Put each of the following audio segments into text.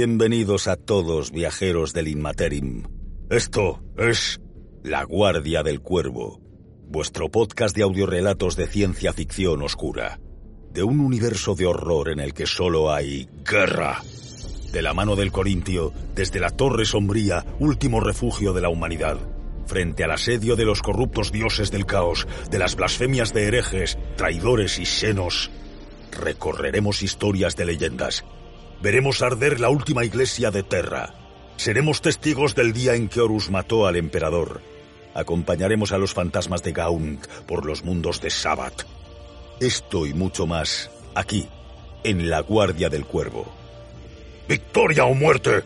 Bienvenidos a todos, viajeros del Inmaterim. Esto es La Guardia del Cuervo, vuestro podcast de audiorelatos de ciencia ficción oscura, de un universo de horror en el que solo hay guerra. De la mano del Corintio, desde la Torre Sombría, último refugio de la humanidad, frente al asedio de los corruptos dioses del caos, de las blasfemias de herejes, traidores y senos, recorreremos historias de leyendas Veremos arder la última iglesia de Terra. Seremos testigos del día en que Horus mató al emperador. Acompañaremos a los fantasmas de Gaunt por los mundos de Sabbath. Esto y mucho más, aquí, en la Guardia del Cuervo. ¡Victoria o muerte!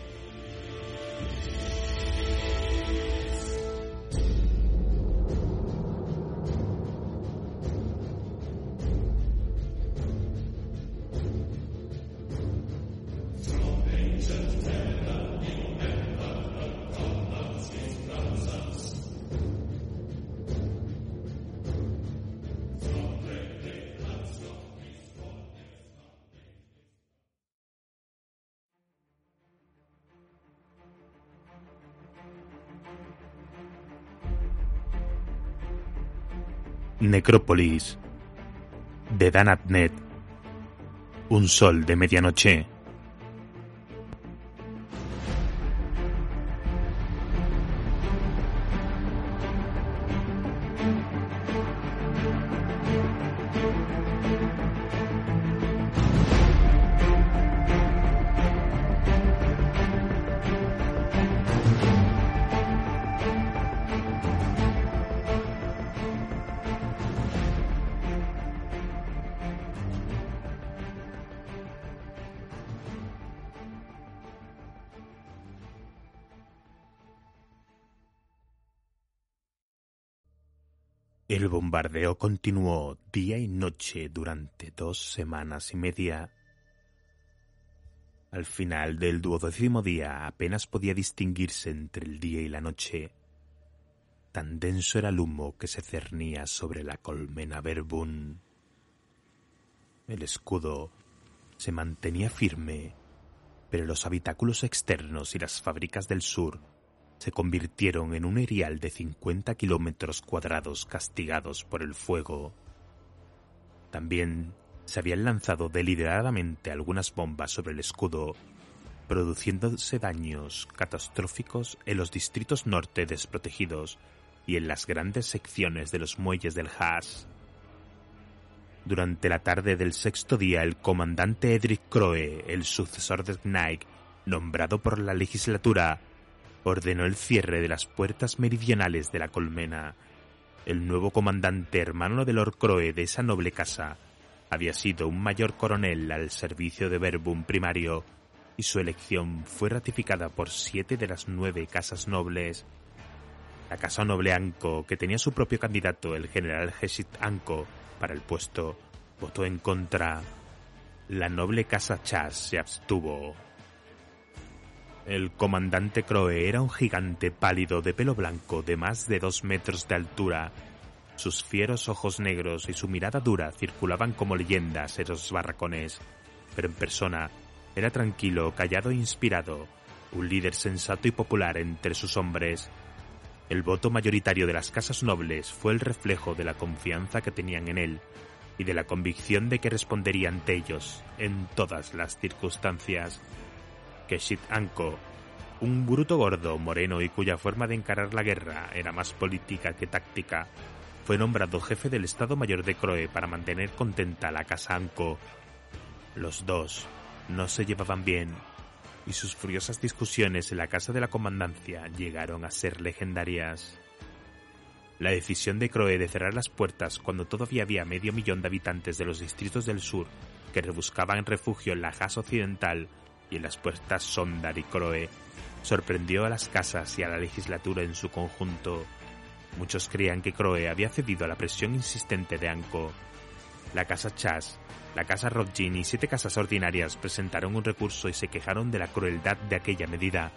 Necrópolis de Danatnet Un sol de medianoche El bombardeo continuó día y noche durante dos semanas y media. Al final del duodécimo día apenas podía distinguirse entre el día y la noche. Tan denso era el humo que se cernía sobre la colmena Verbun. El escudo se mantenía firme, pero los habitáculos externos y las fábricas del sur se convirtieron en un erial de 50 kilómetros cuadrados castigados por el fuego. También se habían lanzado deliberadamente algunas bombas sobre el escudo, produciéndose daños catastróficos en los distritos norte desprotegidos y en las grandes secciones de los muelles del Haas. Durante la tarde del sexto día, el comandante Edric Croe, el sucesor de Knight, nombrado por la legislatura, ordenó el cierre de las puertas meridionales de la colmena. El nuevo comandante hermano de Lord Croe de esa noble casa había sido un mayor coronel al servicio de Verbum primario y su elección fue ratificada por siete de las nueve casas nobles. La casa noble Anco, que tenía su propio candidato, el general Hesit Anco, para el puesto, votó en contra. La noble casa Chas se abstuvo. El comandante Croe era un gigante pálido de pelo blanco de más de dos metros de altura. Sus fieros ojos negros y su mirada dura circulaban como leyendas en los barracones, pero en persona era tranquilo, callado e inspirado, un líder sensato y popular entre sus hombres. El voto mayoritario de las casas nobles fue el reflejo de la confianza que tenían en él y de la convicción de que respondería ante ellos en todas las circunstancias. Keshit Anko, un bruto gordo, moreno y cuya forma de encarar la guerra era más política que táctica, fue nombrado jefe del Estado Mayor de Croe para mantener contenta a la Casa Anko. Los dos no se llevaban bien y sus furiosas discusiones en la casa de la comandancia llegaron a ser legendarias. La decisión de Croe de cerrar las puertas cuando todavía había medio millón de habitantes de los distritos del sur que rebuscaban refugio en la Haas occidental y en las puertas Sondar y Croe sorprendió a las casas y a la legislatura en su conjunto. Muchos creían que Croe había cedido a la presión insistente de Anko. La casa Chas, la casa Rodgin y siete casas ordinarias presentaron un recurso y se quejaron de la crueldad de aquella medida.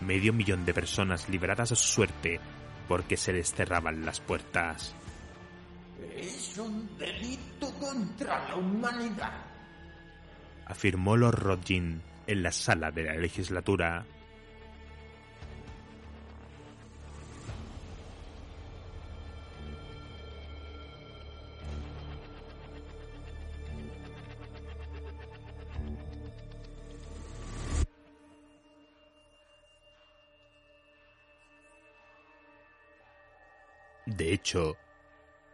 Medio millón de personas liberadas a su suerte porque se les cerraban las puertas. Es un delito contra la humanidad, afirmó Lord Rodgin en la sala de la legislatura. De hecho,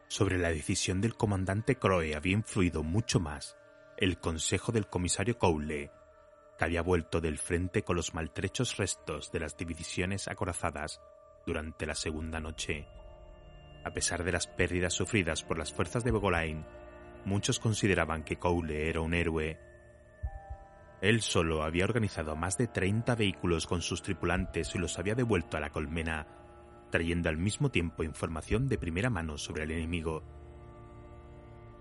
sobre la decisión del comandante Croe había influido mucho más el consejo del comisario Cowley, que había vuelto del frente con los maltrechos restos de las divisiones acorazadas durante la segunda noche. A pesar de las pérdidas sufridas por las fuerzas de Bogolain, muchos consideraban que Cowley era un héroe. Él solo había organizado más de 30 vehículos con sus tripulantes y los había devuelto a la colmena trayendo al mismo tiempo información de primera mano sobre el enemigo.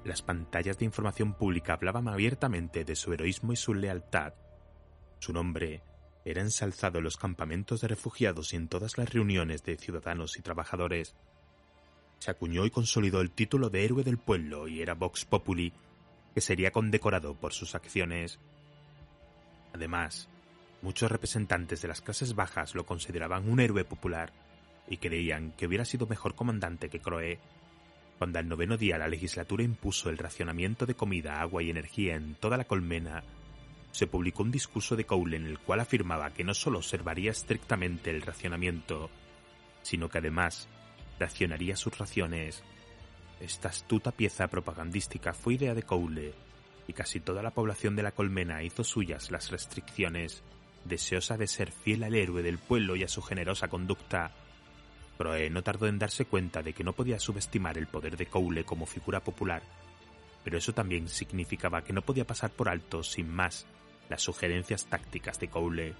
Las pantallas de información pública hablaban abiertamente de su heroísmo y su lealtad. Su nombre era ensalzado en los campamentos de refugiados y en todas las reuniones de ciudadanos y trabajadores. Se acuñó y consolidó el título de héroe del pueblo y era Vox Populi, que sería condecorado por sus acciones. Además, muchos representantes de las clases bajas lo consideraban un héroe popular y creían que hubiera sido mejor comandante que Croe. Cuando al noveno día la legislatura impuso el racionamiento de comida, agua y energía en toda la colmena, se publicó un discurso de Cowley en el cual afirmaba que no solo observaría estrictamente el racionamiento, sino que además racionaría sus raciones. Esta astuta pieza propagandística fue idea de Cowley, y casi toda la población de la colmena hizo suyas las restricciones, deseosa de ser fiel al héroe del pueblo y a su generosa conducta. Croe no tardó en darse cuenta de que no podía subestimar el poder de Cowley como figura popular, pero eso también significaba que no podía pasar por alto sin más las sugerencias tácticas de Cowley.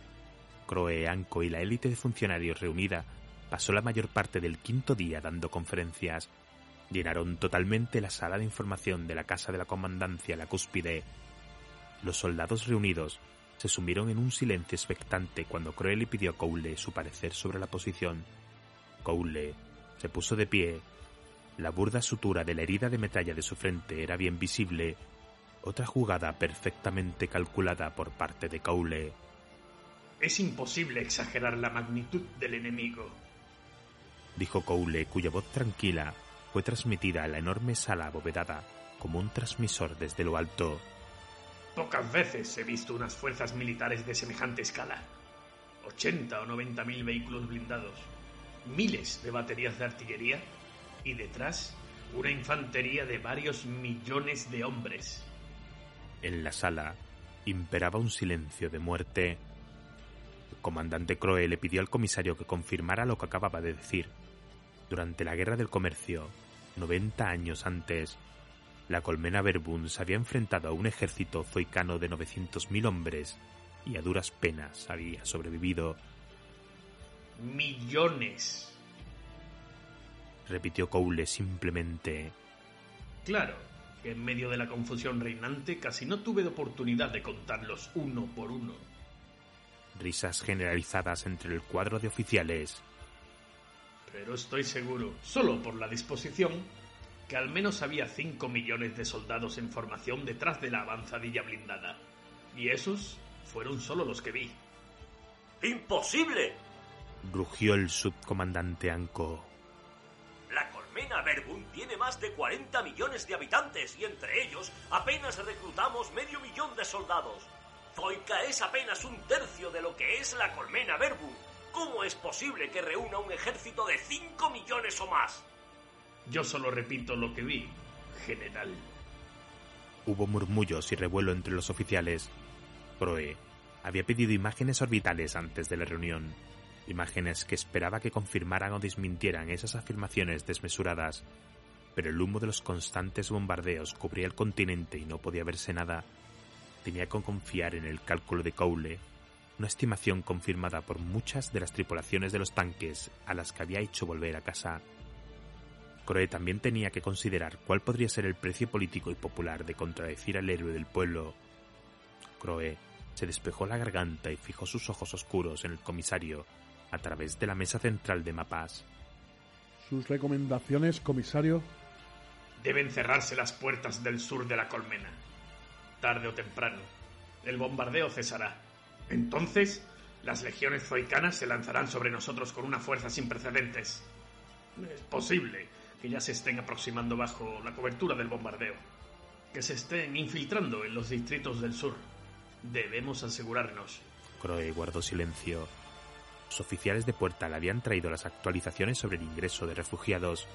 Croe, Anko y la élite de funcionarios reunida pasó la mayor parte del quinto día dando conferencias. Llenaron totalmente la sala de información de la casa de la comandancia la cúspide. Los soldados reunidos se sumieron en un silencio expectante cuando Croe le pidió a Cowley su parecer sobre la posición Cowley se puso de pie. La burda sutura de la herida de metralla de su frente era bien visible. Otra jugada perfectamente calculada por parte de Cowley. Es imposible exagerar la magnitud del enemigo, dijo Cowley, cuya voz tranquila fue transmitida a la enorme sala abovedada como un transmisor desde lo alto. Pocas veces he visto unas fuerzas militares de semejante escala. 80 o 90 mil vehículos blindados, miles de baterías de artillería y detrás una infantería de varios millones de hombres. En la sala imperaba un silencio de muerte. El comandante Croe le pidió al comisario que confirmara lo que acababa de decir. Durante la Guerra del Comercio, 90 años antes, la colmena Verbun se había enfrentado a un ejército zoicano de 900.000 hombres y a duras penas había sobrevivido millones. Repitió Cowley simplemente. Claro, que en medio de la confusión reinante casi no tuve oportunidad de contarlos uno por uno. Risas generalizadas entre el cuadro de oficiales. Pero estoy seguro, solo por la disposición, que al menos había cinco millones de soldados en formación detrás de la avanzadilla blindada. Y esos fueron solo los que vi. ¡Imposible! rugió el subcomandante Anko. La colmena Verbun tiene más de 40 millones de habitantes y entre ellos apenas reclutamos medio millón de soldados. Zoica es apenas un tercio de lo que es la colmena Verbun. ¿Cómo es posible que reúna un ejército de 5 millones o más? Yo solo repito lo que vi, general. Hubo murmullos y revuelo entre los oficiales. Croe había pedido imágenes orbitales antes de la reunión, imágenes que esperaba que confirmaran o desmintieran esas afirmaciones desmesuradas, pero el humo de los constantes bombardeos cubría el continente y no podía verse nada. Tenía que confiar en el cálculo de Cowley, una estimación confirmada por muchas de las tripulaciones de los tanques a las que había hecho volver a casa. Croe también tenía que considerar cuál podría ser el precio político y popular de contradecir al héroe del pueblo. Croe se despejó la garganta y fijó sus ojos oscuros en el comisario a través de la mesa central de mapas. ¿Sus recomendaciones, comisario? Deben cerrarse las puertas del sur de la colmena. Tarde o temprano, el bombardeo cesará. Entonces, las legiones zoicanas se lanzarán sobre nosotros con una fuerza sin precedentes. Es posible que ya se estén aproximando bajo la cobertura del bombardeo, que se estén infiltrando en los distritos del sur. Debemos asegurarnos. Croe guardó silencio. Los oficiales de puerta le habían traído las actualizaciones sobre el ingreso de refugiados,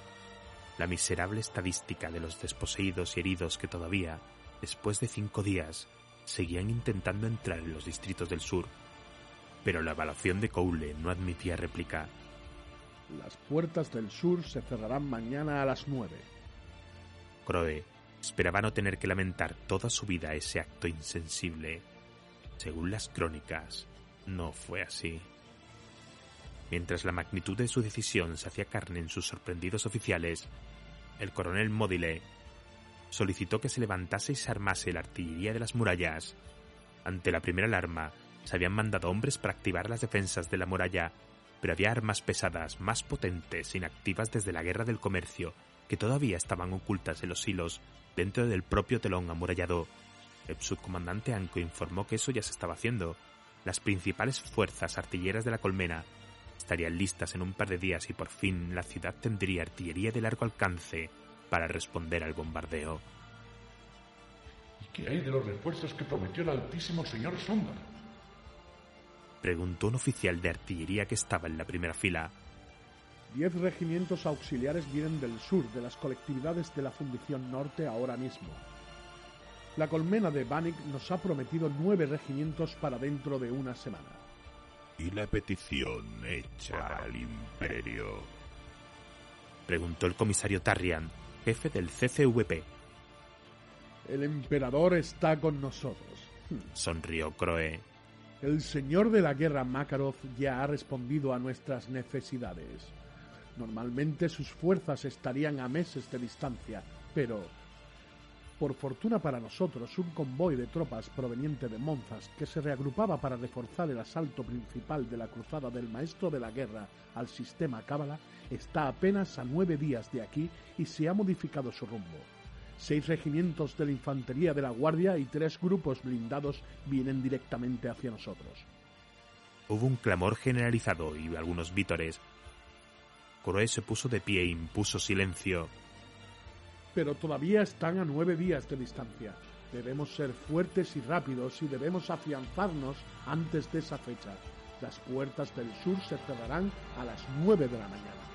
la miserable estadística de los desposeídos y heridos que todavía, después de cinco días, seguían intentando entrar en los distritos del sur. Pero la evaluación de Coule no admitía réplica. Las puertas del sur se cerrarán mañana a las nueve. Croe esperaba no tener que lamentar toda su vida ese acto insensible. Según las crónicas, no fue así. Mientras la magnitud de su decisión se hacía carne en sus sorprendidos oficiales, el coronel Modile solicitó que se levantase y se armase la artillería de las murallas. Ante la primera alarma, se habían mandado hombres para activar las defensas de la muralla, pero había armas pesadas más potentes, inactivas desde la guerra del comercio, que todavía estaban ocultas en los hilos dentro del propio telón amurallado. El subcomandante Anko informó que eso ya se estaba haciendo. Las principales fuerzas artilleras de la colmena estarían listas en un par de días y por fin la ciudad tendría artillería de largo alcance para responder al bombardeo. ¿Y qué hay de los refuerzos que prometió el altísimo señor Sonda? Preguntó un oficial de artillería que estaba en la primera fila. Diez regimientos auxiliares vienen del sur de las colectividades de la Fundición Norte ahora mismo. La colmena de Banik nos ha prometido nueve regimientos para dentro de una semana. ¿Y la petición hecha al imperio? Preguntó el comisario Tarrian, jefe del CCVP. El emperador está con nosotros. Sonrió Croe. El señor de la guerra Makarov ya ha respondido a nuestras necesidades. Normalmente sus fuerzas estarían a meses de distancia, pero por fortuna para nosotros, un convoy de tropas proveniente de Monzas que se reagrupaba para reforzar el asalto principal de la cruzada del maestro de la guerra al sistema Cábala está apenas a nueve días de aquí y se ha modificado su rumbo. Seis regimientos de la infantería de la Guardia y tres grupos blindados vienen directamente hacia nosotros. Hubo un clamor generalizado y algunos vítores. Coroé se puso de pie e impuso silencio. Pero todavía están a nueve días de distancia. Debemos ser fuertes y rápidos y debemos afianzarnos antes de esa fecha. Las puertas del sur se cerrarán a las nueve de la mañana.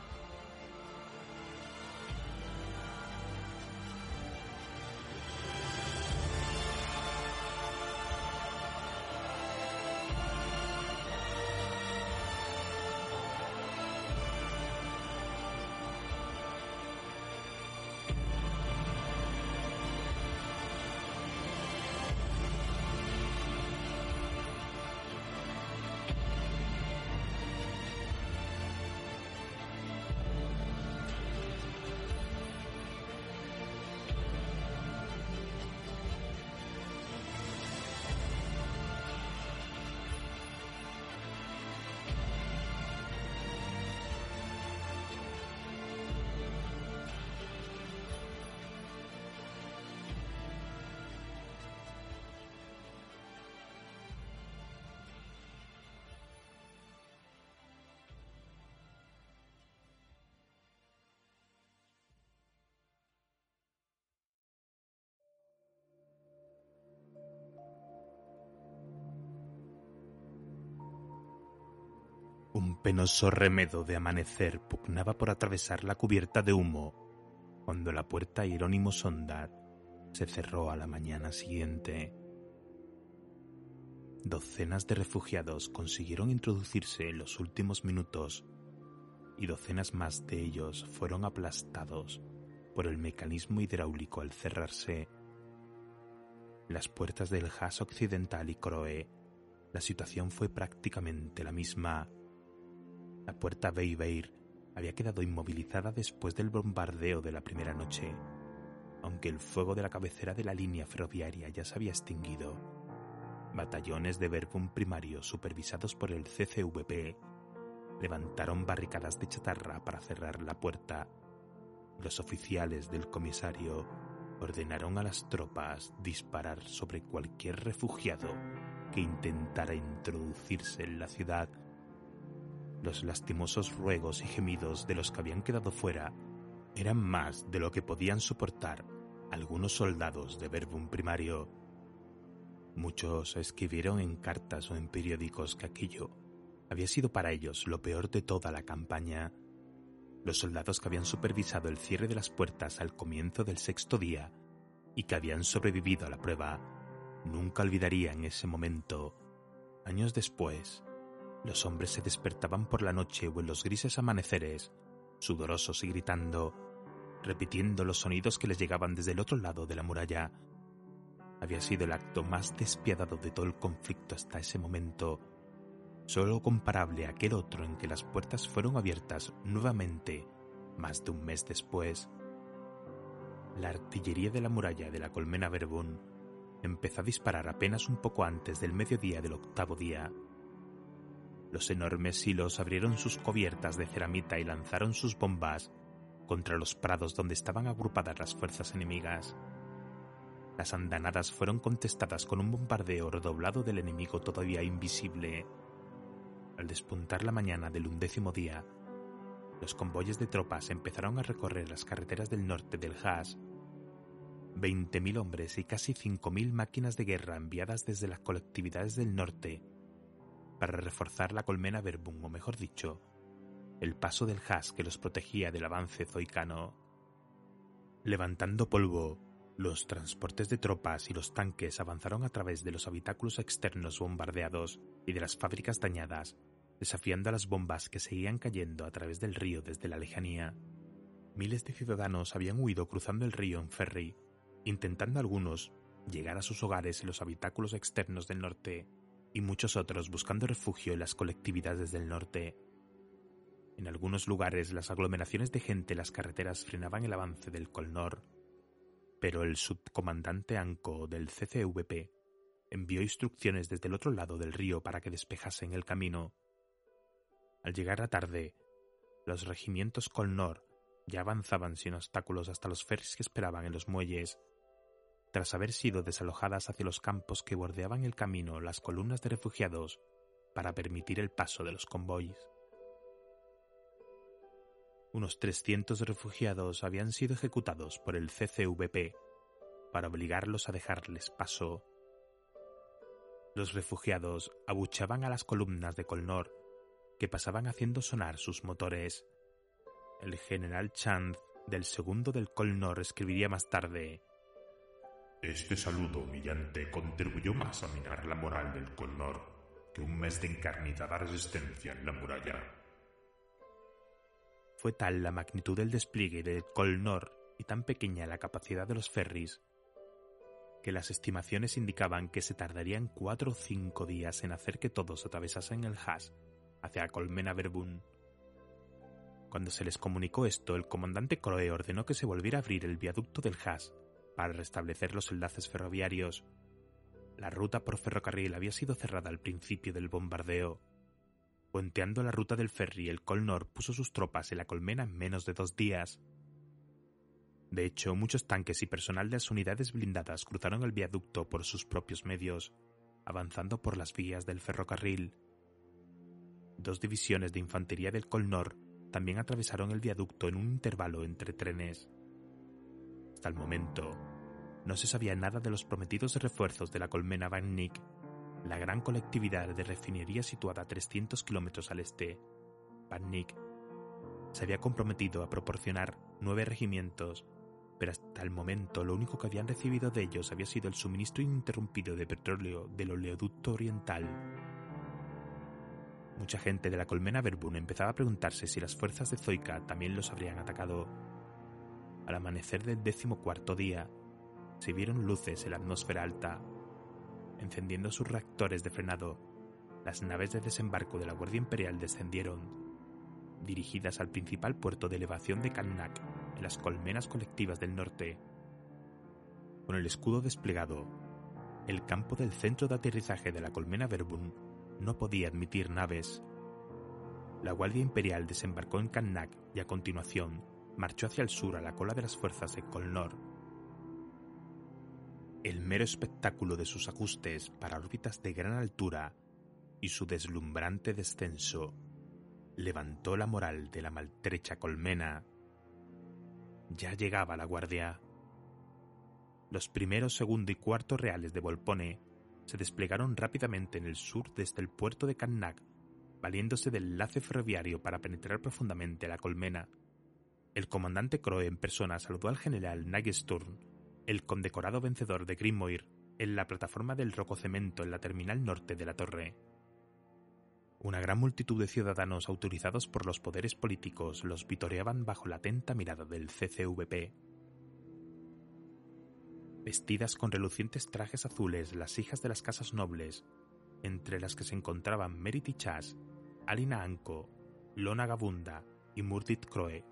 Un penoso remedo de amanecer pugnaba por atravesar la cubierta de humo, cuando la puerta Hierónimo Sondar se cerró a la mañana siguiente. Docenas de refugiados consiguieron introducirse en los últimos minutos y docenas más de ellos fueron aplastados por el mecanismo hidráulico al cerrarse. Las puertas del Haas Occidental y Croe, la situación fue prácticamente la misma. La puerta Beibeir había quedado inmovilizada después del bombardeo de la primera noche, aunque el fuego de la cabecera de la línea ferroviaria ya se había extinguido. Batallones de Verbum primario supervisados por el CCVP levantaron barricadas de chatarra para cerrar la puerta. Los oficiales del comisario ordenaron a las tropas disparar sobre cualquier refugiado que intentara introducirse en la ciudad. Los lastimosos ruegos y gemidos de los que habían quedado fuera eran más de lo que podían soportar algunos soldados de Verbum primario. Muchos escribieron en cartas o en periódicos que aquello había sido para ellos lo peor de toda la campaña. Los soldados que habían supervisado el cierre de las puertas al comienzo del sexto día y que habían sobrevivido a la prueba nunca olvidarían ese momento. Años después, los hombres se despertaban por la noche o en los grises amaneceres, sudorosos y gritando, repitiendo los sonidos que les llegaban desde el otro lado de la muralla. Había sido el acto más despiadado de todo el conflicto hasta ese momento, solo comparable a aquel otro en que las puertas fueron abiertas nuevamente más de un mes después. La artillería de la muralla de la colmena Verbún empezó a disparar apenas un poco antes del mediodía del octavo día. Los enormes silos abrieron sus cubiertas de ceramita y lanzaron sus bombas contra los prados donde estaban agrupadas las fuerzas enemigas. Las andanadas fueron contestadas con un bombardeo redoblado del enemigo todavía invisible al despuntar la mañana del undécimo día, los convoyes de tropas empezaron a recorrer las carreteras del norte del Haas. Veinte mil hombres y casi cinco mil máquinas de guerra enviadas desde las colectividades del norte para reforzar la colmena Verbum, o mejor dicho, el paso del Haas que los protegía del avance zoicano. Levantando polvo, los transportes de tropas y los tanques avanzaron a través de los habitáculos externos bombardeados y de las fábricas dañadas desafiando a las bombas que seguían cayendo a través del río desde la lejanía. Miles de ciudadanos habían huido cruzando el río en ferry, intentando algunos llegar a sus hogares en los habitáculos externos del norte y muchos otros buscando refugio en las colectividades del norte. En algunos lugares las aglomeraciones de gente en las carreteras frenaban el avance del Colnor, pero el subcomandante Anco del CCVP envió instrucciones desde el otro lado del río para que despejasen el camino al llegar la tarde, los regimientos Colnor ya avanzaban sin obstáculos hasta los ferries que esperaban en los muelles. Tras haber sido desalojadas hacia los campos que bordeaban el camino las columnas de refugiados para permitir el paso de los convoys. Unos 300 refugiados habían sido ejecutados por el CCVP para obligarlos a dejarles paso. Los refugiados abuchaban a las columnas de Colnor que pasaban haciendo sonar sus motores. El general Chand del segundo del Colnor escribiría más tarde Este saludo humillante contribuyó más a minar la moral del Colnor que un mes de encarnizada resistencia en la muralla. Fue tal la magnitud del despliegue del Colnor y tan pequeña la capacidad de los ferries que las estimaciones indicaban que se tardarían cuatro o cinco días en hacer que todos atravesasen el Haas hacia Colmena Verbún. Cuando se les comunicó esto, el comandante Croe ordenó que se volviera a abrir el viaducto del Haas para restablecer los enlaces ferroviarios. La ruta por ferrocarril había sido cerrada al principio del bombardeo. Puenteando la ruta del ferry, el Colnor puso sus tropas en la colmena en menos de dos días. De hecho, muchos tanques y personal de las unidades blindadas cruzaron el viaducto por sus propios medios, avanzando por las vías del ferrocarril dos divisiones de infantería del Colnor también atravesaron el viaducto en un intervalo entre trenes. Hasta el momento, no se sabía nada de los prometidos refuerzos de la colmena Van Nick, la gran colectividad de refinería situada a 300 kilómetros al este. Van Nick se había comprometido a proporcionar nueve regimientos pero hasta el momento lo único que habían recibido de ellos había sido el suministro ininterrumpido de petróleo del oleoducto oriental. Mucha gente de la colmena Verbun empezaba a preguntarse si las fuerzas de Zoica también los habrían atacado. Al amanecer del decimocuarto día, se vieron luces en la atmósfera alta. Encendiendo sus reactores de frenado, las naves de desembarco de la Guardia Imperial descendieron, dirigidas al principal puerto de elevación de Kannak, en las colmenas colectivas del norte. Con el escudo desplegado, el campo del centro de aterrizaje de la colmena Verbun no podía admitir naves. La Guardia Imperial desembarcó en Kannak y a continuación marchó hacia el sur a la cola de las fuerzas de Kolnor. El mero espectáculo de sus ajustes para órbitas de gran altura y su deslumbrante descenso levantó la moral de la maltrecha colmena. Ya llegaba la guardia. Los primeros, segundo y cuarto reales de Volpone se desplegaron rápidamente en el sur desde el puerto de Kannak, valiéndose del enlace ferroviario para penetrar profundamente la colmena. El comandante Croe en persona saludó al general Nagesturn, el condecorado vencedor de Grimoire, en la plataforma del rococemento en la terminal norte de la torre. Una gran multitud de ciudadanos autorizados por los poderes políticos los vitoreaban bajo la atenta mirada del CCVP. Vestidas con relucientes trajes azules, las hijas de las casas nobles, entre las que se encontraban Merity Chas, Alina Anko, Lona Gabunda y Murdit Croe,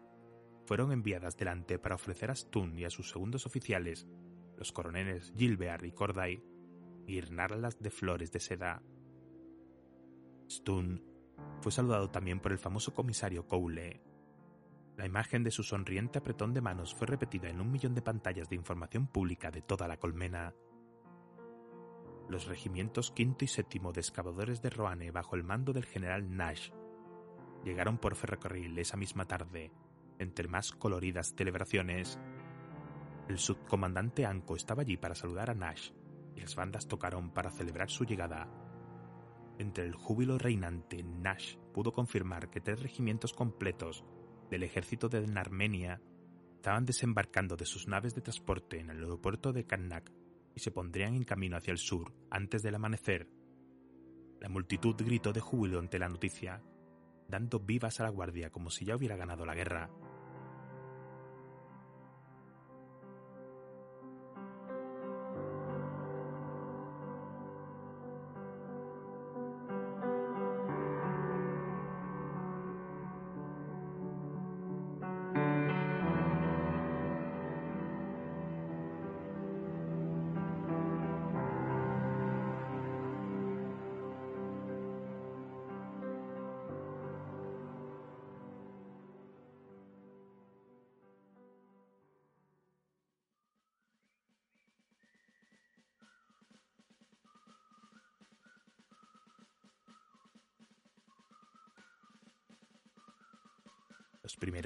fueron enviadas delante para ofrecer a Stun y a sus segundos oficiales, los coroneles Gilbert y Corday, guirnarlas de flores de seda. Stun fue saludado también por el famoso comisario Cowley, la imagen de su sonriente apretón de manos fue repetida en un millón de pantallas de información pública de toda la colmena. Los regimientos quinto y séptimo de excavadores de Roane bajo el mando del general Nash llegaron por ferrocarril esa misma tarde, entre más coloridas celebraciones. El subcomandante Anko estaba allí para saludar a Nash y las bandas tocaron para celebrar su llegada. Entre el júbilo reinante, Nash pudo confirmar que tres regimientos completos del ejército de Armenia estaban desembarcando de sus naves de transporte en el aeropuerto de Karnak y se pondrían en camino hacia el sur antes del amanecer. La multitud gritó de júbilo ante la noticia, dando vivas a la guardia como si ya hubiera ganado la guerra.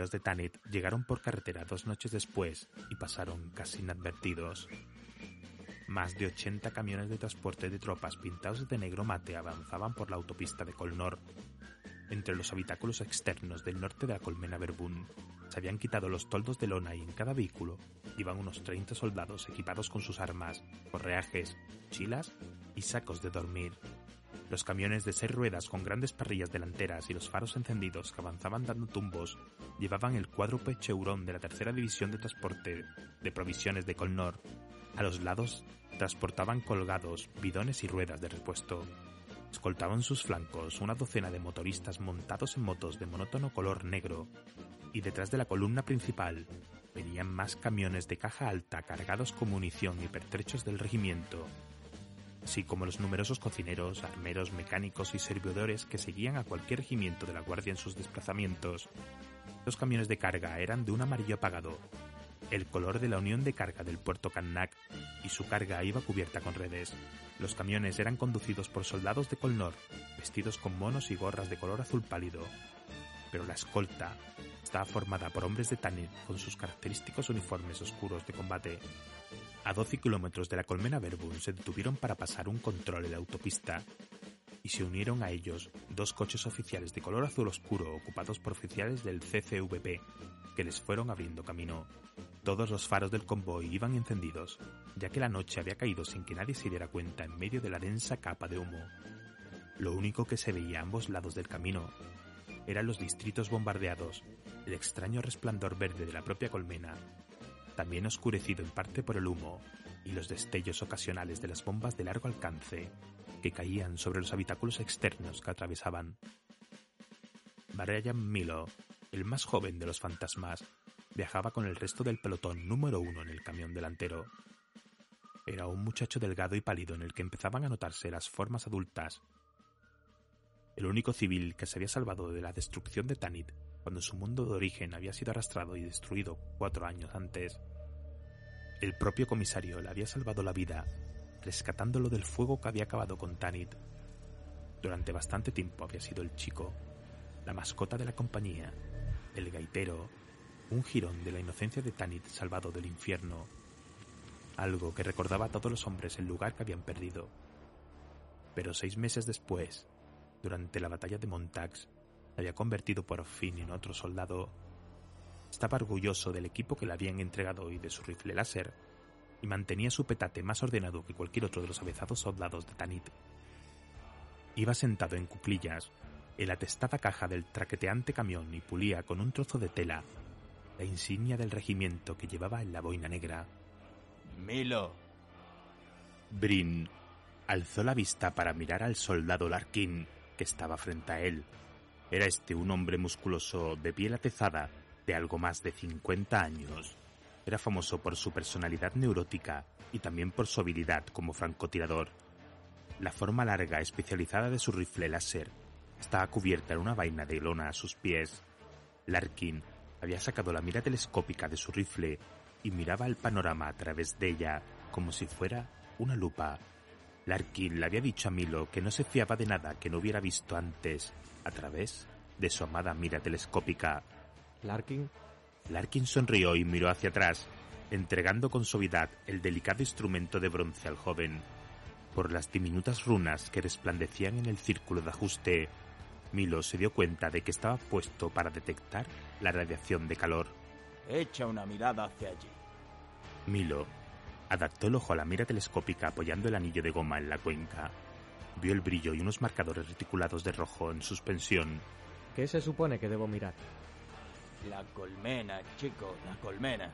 De Tanit llegaron por carretera dos noches después y pasaron casi inadvertidos. Más de 80 camiones de transporte de tropas pintados de negro mate avanzaban por la autopista de Colnor. Entre los habitáculos externos del norte de la colmena Verbún se habían quitado los toldos de lona y en cada vehículo iban unos 30 soldados equipados con sus armas, correajes, chilas y sacos de dormir. Los camiones de seis ruedas con grandes parrillas delanteras y los faros encendidos que avanzaban dando tumbos llevaban el cuádruple cheurón de la tercera división de transporte de provisiones de Colnor. A los lados transportaban colgados bidones y ruedas de repuesto. Escoltaban sus flancos una docena de motoristas montados en motos de monótono color negro, y detrás de la columna principal venían más camiones de caja alta cargados con munición y pertrechos del regimiento, así como los numerosos cocineros, armeros, mecánicos y servidores que seguían a cualquier regimiento de la Guardia en sus desplazamientos. Los camiones de carga eran de un amarillo apagado, el color de la unión de carga del puerto Kannak, y su carga iba cubierta con redes. Los camiones eran conducidos por soldados de Colnor, vestidos con monos y gorras de color azul pálido. Pero la escolta estaba formada por hombres de Tanit con sus característicos uniformes oscuros de combate, a 12 kilómetros de la colmena Verbun se detuvieron para pasar un control la autopista y se unieron a ellos dos coches oficiales de color azul oscuro ocupados por oficiales del CCVP que les fueron abriendo camino. Todos los faros del convoy iban encendidos, ya que la noche había caído sin que nadie se diera cuenta en medio de la densa capa de humo. Lo único que se veía a ambos lados del camino eran los distritos bombardeados, el extraño resplandor verde de la propia colmena, también oscurecido en parte por el humo y los destellos ocasionales de las bombas de largo alcance que caían sobre los habitáculos externos que atravesaban. Brian Milo, el más joven de los fantasmas, viajaba con el resto del pelotón número uno en el camión delantero. Era un muchacho delgado y pálido en el que empezaban a notarse las formas adultas. El único civil que se había salvado de la destrucción de Tanit cuando su mundo de origen había sido arrastrado y destruido cuatro años antes. El propio comisario le había salvado la vida, rescatándolo del fuego que había acabado con Tanit. Durante bastante tiempo había sido el chico, la mascota de la compañía, el gaitero, un jirón de la inocencia de Tanit salvado del infierno, algo que recordaba a todos los hombres el lugar que habían perdido. Pero seis meses después, durante la batalla de Montax, había convertido por fin en otro soldado. Estaba orgulloso del equipo que le habían entregado y de su rifle láser, y mantenía su petate más ordenado que cualquier otro de los avezados soldados de Tanit. Iba sentado en cuclillas en la testada caja del traqueteante camión y pulía con un trozo de tela la insignia del regimiento que llevaba en la boina negra. Milo. Brin alzó la vista para mirar al soldado Larkin que estaba frente a él. Era este un hombre musculoso de piel atezada de algo más de 50 años. Era famoso por su personalidad neurótica y también por su habilidad como francotirador. La forma larga especializada de su rifle láser estaba cubierta en una vaina de lona a sus pies. Larkin había sacado la mira telescópica de su rifle y miraba el panorama a través de ella como si fuera una lupa. Larkin le había dicho a Milo que no se fiaba de nada que no hubiera visto antes a través de su amada mira telescópica. Larkin. Larkin sonrió y miró hacia atrás, entregando con suavidad el delicado instrumento de bronce al joven. Por las diminutas runas que resplandecían en el círculo de ajuste, Milo se dio cuenta de que estaba puesto para detectar la radiación de calor. Echa una mirada hacia allí. Milo adaptó el ojo a la mira telescópica apoyando el anillo de goma en la cuenca. Vio el brillo y unos marcadores reticulados de rojo en suspensión. ¿Qué se supone que debo mirar? La colmena, chico, la colmena.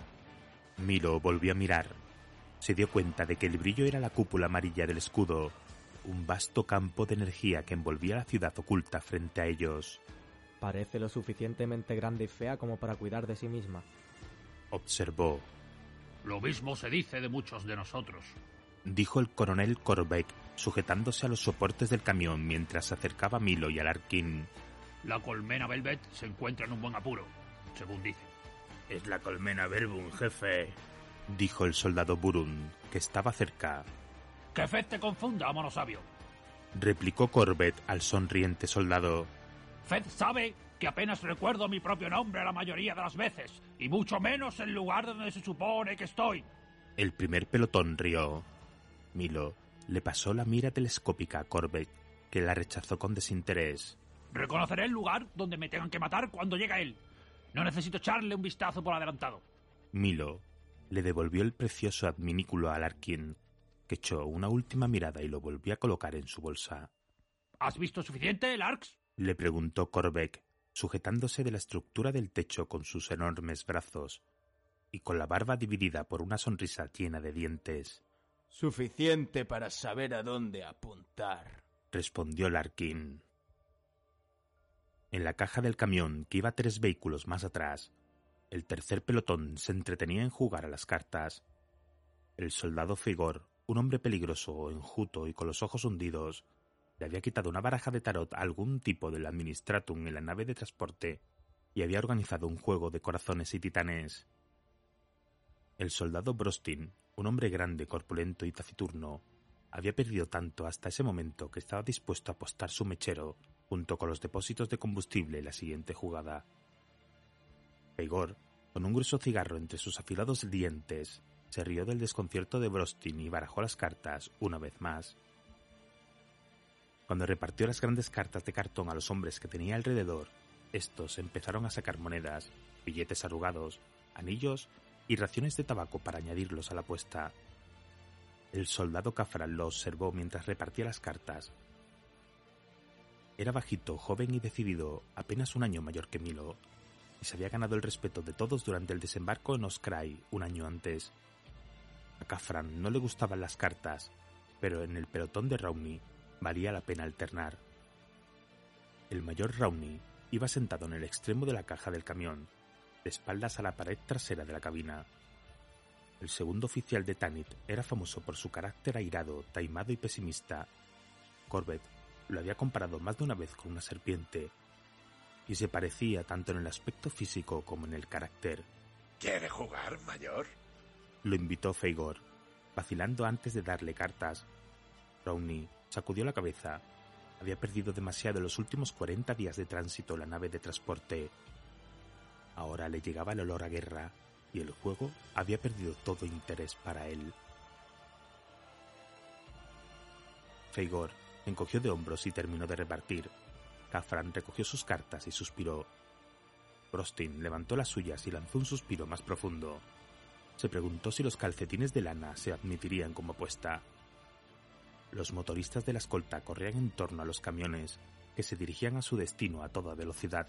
Milo volvió a mirar. Se dio cuenta de que el brillo era la cúpula amarilla del escudo, un vasto campo de energía que envolvía la ciudad oculta frente a ellos. Parece lo suficientemente grande y fea como para cuidar de sí misma. Observó. Lo mismo se dice de muchos de nosotros. Dijo el coronel Corbeck, sujetándose a los soportes del camión mientras se acercaba a Milo y a Larkin. La colmena Velvet se encuentra en un buen apuro, según dice. Es la colmena Verbum, jefe. Dijo el soldado Burun, que estaba cerca. Que Fed te confunda, mono sabio. Replicó Corbett al sonriente soldado. Fed sabe que apenas recuerdo mi propio nombre la mayoría de las veces, y mucho menos el lugar donde se supone que estoy. El primer pelotón rió. Milo le pasó la mira telescópica a Corbett, que la rechazó con desinterés. Reconoceré el lugar donde me tengan que matar cuando llegue él. No necesito echarle un vistazo por adelantado. Milo le devolvió el precioso adminículo a Larkin, que echó una última mirada y lo volvió a colocar en su bolsa. ¿Has visto suficiente, Larks? Le preguntó Corbeck, sujetándose de la estructura del techo con sus enormes brazos y con la barba dividida por una sonrisa llena de dientes. Suficiente para saber a dónde apuntar, respondió Larkin. En la caja del camión, que iba tres vehículos más atrás, el tercer pelotón se entretenía en jugar a las cartas. El soldado Figor, un hombre peligroso, enjuto y con los ojos hundidos, le había quitado una baraja de tarot a algún tipo del administratum en la nave de transporte y había organizado un juego de corazones y titanes. El soldado Brostin, un hombre grande, corpulento y taciturno, había perdido tanto hasta ese momento que estaba dispuesto a apostar su mechero junto con los depósitos de combustible en la siguiente jugada. Igor, con un grueso cigarro entre sus afilados dientes, se rió del desconcierto de Brostin y barajó las cartas una vez más. Cuando repartió las grandes cartas de cartón a los hombres que tenía alrededor, estos empezaron a sacar monedas, billetes arrugados, anillos y raciones de tabaco para añadirlos a la apuesta. El soldado Cafran lo observó mientras repartía las cartas. Era bajito, joven y decidido, apenas un año mayor que Milo, y se había ganado el respeto de todos durante el desembarco en Oscray un año antes. A Cafran no le gustaban las cartas, pero en el pelotón de Rowney valía la pena alternar. El mayor Rowney iba sentado en el extremo de la caja del camión, de espaldas a la pared trasera de la cabina. El segundo oficial de Tanit era famoso por su carácter airado, taimado y pesimista. Corbett lo había comparado más de una vez con una serpiente, y se parecía tanto en el aspecto físico como en el carácter. ¿Quiere jugar, mayor? Lo invitó Feigor, vacilando antes de darle cartas. Rowney sacudió la cabeza. Había perdido demasiado en los últimos 40 días de tránsito la nave de transporte. Ahora le llegaba el olor a guerra y el juego había perdido todo interés para él. Feigor encogió de hombros y terminó de repartir. Cafran recogió sus cartas y suspiró. Brostin levantó las suyas y lanzó un suspiro más profundo. Se preguntó si los calcetines de lana se admitirían como apuesta. Los motoristas de la escolta corrían en torno a los camiones, que se dirigían a su destino a toda velocidad.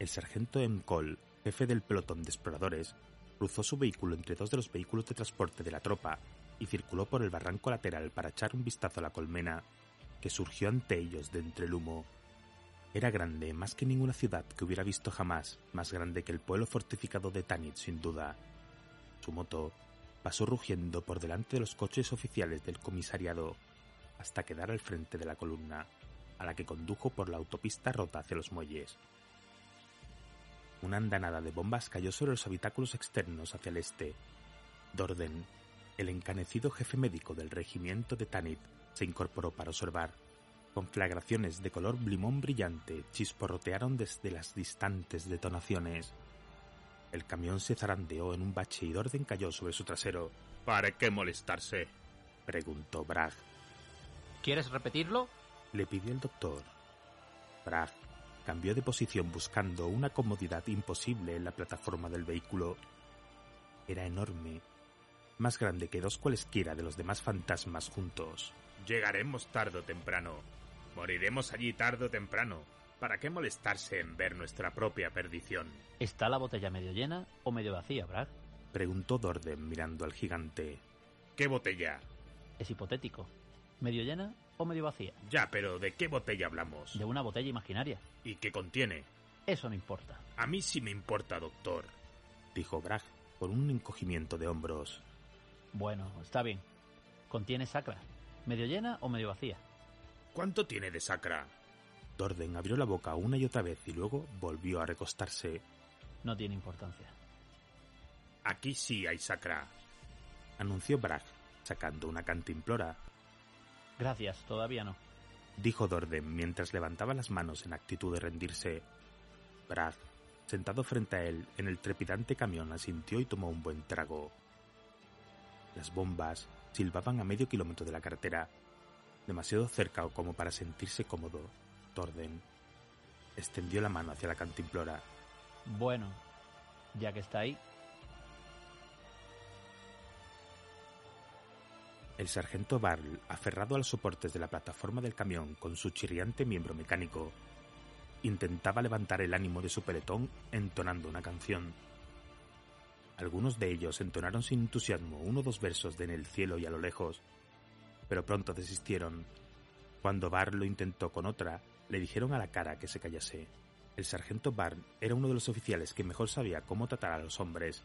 El sargento M. Cole, jefe del pelotón de exploradores, cruzó su vehículo entre dos de los vehículos de transporte de la tropa y circuló por el barranco lateral para echar un vistazo a la colmena, que surgió ante ellos de entre el humo. Era grande, más que ninguna ciudad que hubiera visto jamás, más grande que el pueblo fortificado de Tanit, sin duda. Su moto pasó rugiendo por delante de los coches oficiales del comisariado hasta quedar al frente de la columna, a la que condujo por la autopista rota hacia los muelles. Una andanada de bombas cayó sobre los habitáculos externos hacia el este. Dorden, el encanecido jefe médico del regimiento de Tanit, se incorporó para observar. Conflagraciones de color blimón brillante chisporrotearon desde las distantes detonaciones. El camión se zarandeó en un bache y Dorden cayó sobre su trasero. ¿Para qué molestarse? preguntó Bragg. ¿Quieres repetirlo? le pidió el doctor. Bragg cambió de posición buscando una comodidad imposible en la plataforma del vehículo. Era enorme, más grande que dos cualesquiera de los demás fantasmas juntos. Llegaremos tarde o temprano. Moriremos allí tarde o temprano. ¿Para qué molestarse en ver nuestra propia perdición? ¿Está la botella medio llena o medio vacía, Bragg? Preguntó Dorden mirando al gigante. ¿Qué botella? Es hipotético. ¿Medio llena o medio vacía? Ya, pero ¿de qué botella hablamos? De una botella imaginaria. ¿Y qué contiene? Eso no importa. A mí sí me importa, doctor. Dijo Bragg con un encogimiento de hombros. Bueno, está bien. Contiene sacra. ¿Medio llena o medio vacía? ¿Cuánto tiene de sacra? Dorden abrió la boca una y otra vez y luego volvió a recostarse. No tiene importancia. Aquí sí hay sacra, anunció Bragg, sacando una cantimplora. Gracias, todavía no, dijo Dorden mientras levantaba las manos en actitud de rendirse. Bragg, sentado frente a él en el trepidante camión, asintió y tomó un buen trago. Las bombas silbaban a medio kilómetro de la carretera, demasiado cerca como para sentirse cómodo. Dorden extendió la mano hacia la cantimplora. Bueno, ya que está ahí. El sargento Barl, aferrado a los soportes de la plataforma del camión con su chirriante miembro mecánico, intentaba levantar el ánimo de su peletón entonando una canción. Algunos de ellos entonaron sin entusiasmo uno o dos versos de En el cielo y a lo lejos, pero pronto desistieron. Cuando Barr lo intentó con otra, le dijeron a la cara que se callase. El sargento Barn era uno de los oficiales que mejor sabía cómo tratar a los hombres,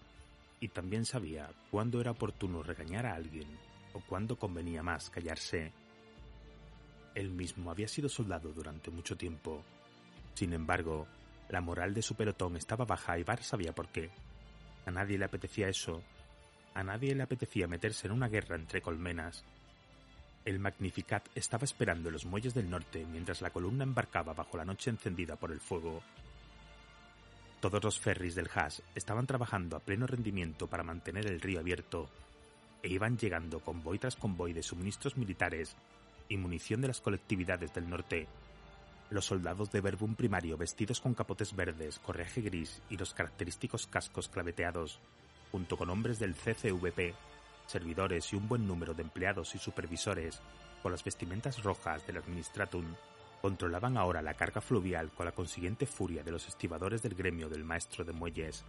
y también sabía cuándo era oportuno regañar a alguien o cuándo convenía más callarse. Él mismo había sido soldado durante mucho tiempo. Sin embargo, la moral de su pelotón estaba baja y Barr sabía por qué. A nadie le apetecía eso. A nadie le apetecía meterse en una guerra entre colmenas. El Magnificat estaba esperando en los muelles del norte mientras la columna embarcaba bajo la noche encendida por el fuego. Todos los ferries del Haas estaban trabajando a pleno rendimiento para mantener el río abierto e iban llegando convoy tras convoy de suministros militares y munición de las colectividades del norte. Los soldados de Verbum primario vestidos con capotes verdes, correaje gris y los característicos cascos claveteados junto con hombres del CCVP, servidores y un buen número de empleados y supervisores, con las vestimentas rojas del Administratum, controlaban ahora la carga fluvial con la consiguiente furia de los estibadores del gremio del maestro de muelles.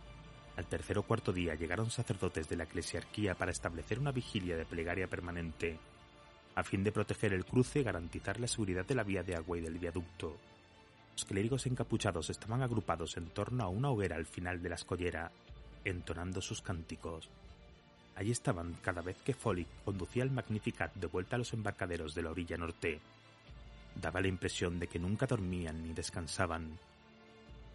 Al tercer o cuarto día llegaron sacerdotes de la eclesiarquía para establecer una vigilia de plegaria permanente, a fin de proteger el cruce y garantizar la seguridad de la vía de agua y del viaducto. Los clérigos encapuchados estaban agrupados en torno a una hoguera al final de la escollera, entonando sus cánticos. Allí estaban cada vez que Folic conducía el Magnificat de vuelta a los embarcaderos de la orilla norte. Daba la impresión de que nunca dormían ni descansaban.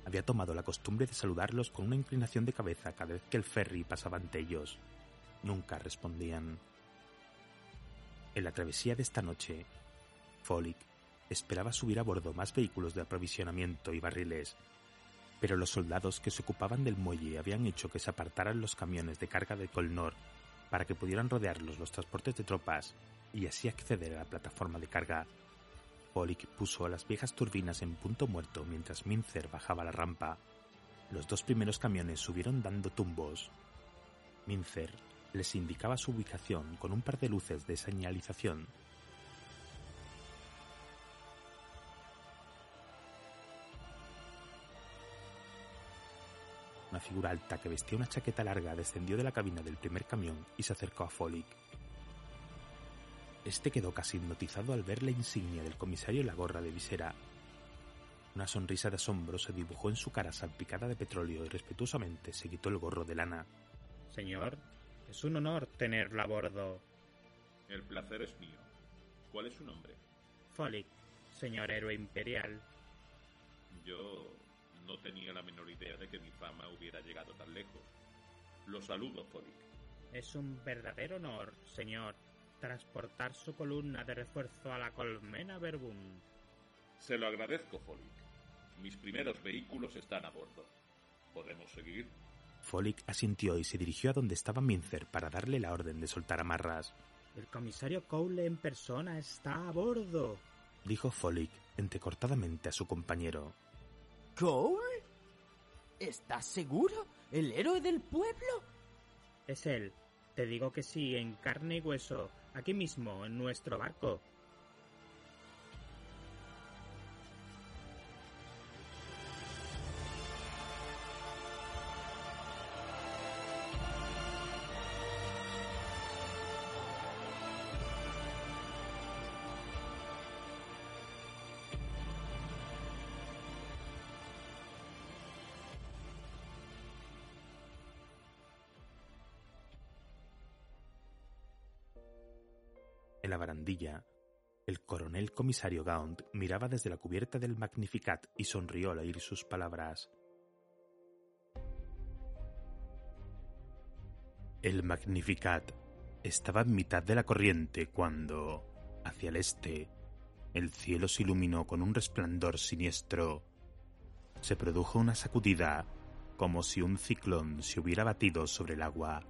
Había tomado la costumbre de saludarlos con una inclinación de cabeza cada vez que el ferry pasaba ante ellos. Nunca respondían. En la travesía de esta noche, Folic esperaba subir a bordo más vehículos de aprovisionamiento y barriles, pero los soldados que se ocupaban del muelle habían hecho que se apartaran los camiones de carga de Colnor para que pudieran rodearlos los transportes de tropas y así acceder a la plataforma de carga. Folic puso a las viejas turbinas en punto muerto mientras Mincer bajaba la rampa. Los dos primeros camiones subieron dando tumbos. Mincer les indicaba su ubicación con un par de luces de señalización. Una figura alta que vestía una chaqueta larga descendió de la cabina del primer camión y se acercó a Folic. Este quedó casi hipnotizado al ver la insignia del comisario y la gorra de visera. Una sonrisa de asombro se dibujó en su cara salpicada de petróleo y respetuosamente se quitó el gorro de lana. Señor, es un honor tenerlo a bordo. El placer es mío. ¿Cuál es su nombre? Folic, señor héroe imperial. Yo no tenía la menor idea de que mi fama hubiera llegado tan lejos. Lo saludo, Folic. Es un verdadero honor, señor, transportar su columna de refuerzo a la colmena Verbum. Se lo agradezco, Folic. Mis primeros vehículos están a bordo. ¿Podemos seguir? Folic asintió y se dirigió a donde estaba Mincer para darle la orden de soltar amarras. El comisario Cole en persona está a bordo, dijo Folic entrecortadamente a su compañero. ¿Cole? ¿Estás seguro? ¿El héroe del pueblo? Es él. Te digo que sí, en carne y hueso, aquí mismo, en nuestro barco. La barandilla, el coronel comisario Gaunt miraba desde la cubierta del Magnificat y sonrió al oír sus palabras. El Magnificat estaba en mitad de la corriente cuando, hacia el este, el cielo se iluminó con un resplandor siniestro. Se produjo una sacudida, como si un ciclón se hubiera batido sobre el agua.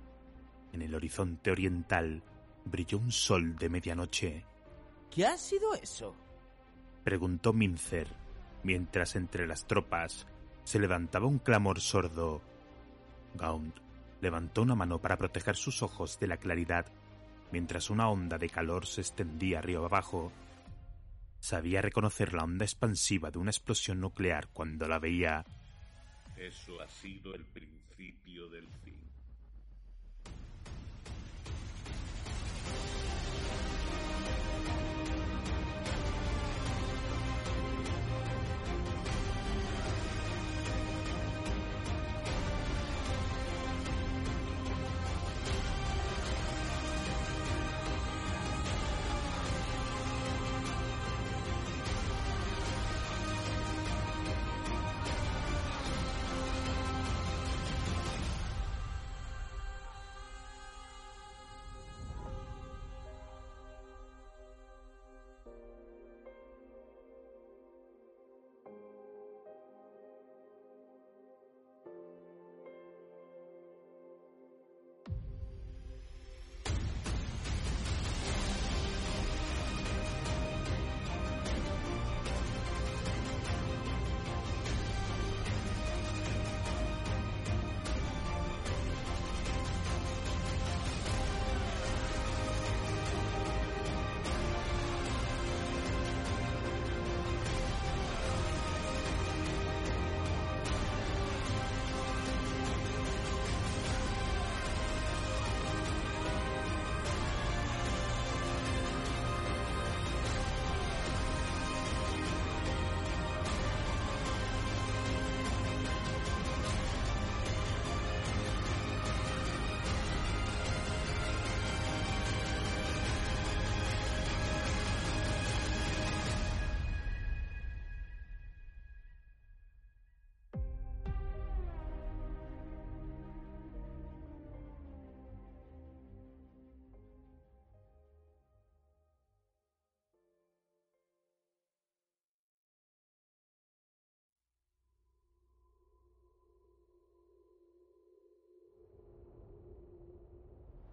En el horizonte oriental brilló un sol de medianoche. ¿Qué ha sido eso? Preguntó Mincer, mientras entre las tropas se levantaba un clamor sordo. Gaunt levantó una mano para proteger sus ojos de la claridad, mientras una onda de calor se extendía río abajo. Sabía reconocer la onda expansiva de una explosión nuclear cuando la veía. Eso ha sido el principio del fin.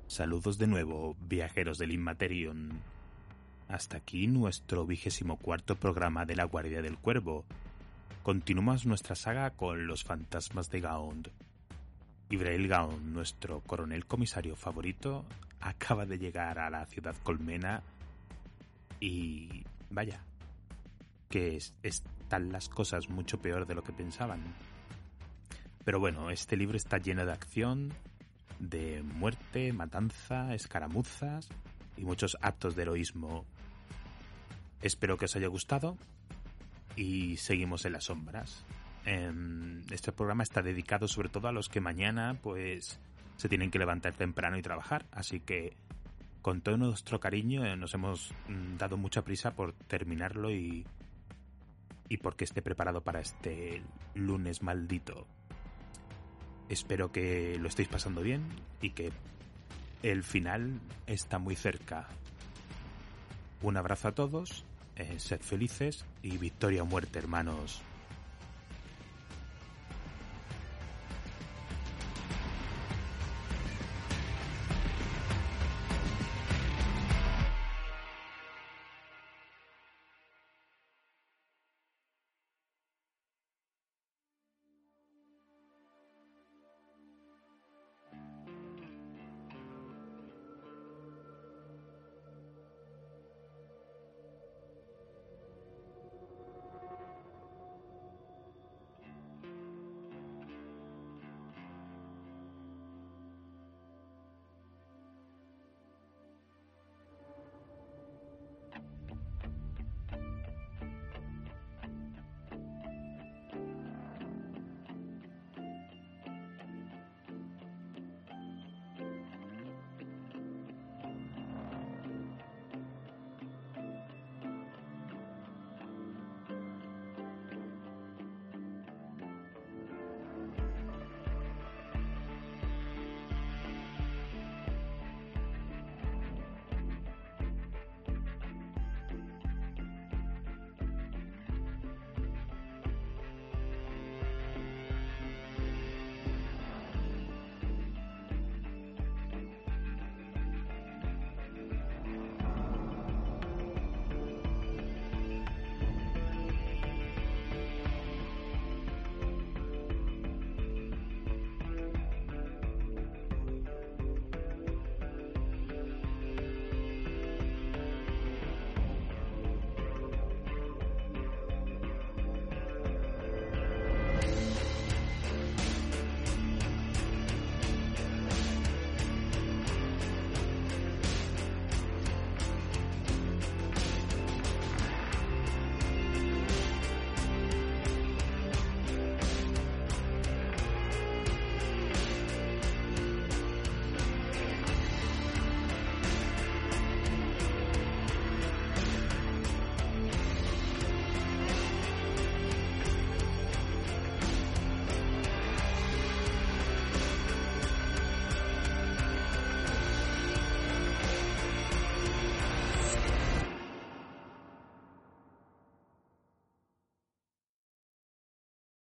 Saludos de nuevo, viajeros del Inmaterion. Hasta aquí nuestro vigésimo cuarto programa de la Guardia del Cuervo. Continuamos nuestra saga con los fantasmas de Gaund. Ibrail Gaund, nuestro coronel comisario favorito, acaba de llegar a la ciudad colmena y vaya, que es- están las cosas mucho peor de lo que pensaban. Pero bueno, este libro está lleno de acción, de muerte, matanza, escaramuzas y muchos actos de heroísmo. Espero que os haya gustado y seguimos en las sombras. Em, este programa está dedicado sobre todo a los que mañana pues se tienen que levantar temprano y trabajar, así que con todo nuestro cariño eh, nos hemos mm, dado mucha prisa por terminarlo y y porque esté preparado para este lunes maldito. Espero que lo estéis pasando bien y que el final está muy cerca. Un abrazo a todos, eh, sed felices y victoria o muerte, hermanos.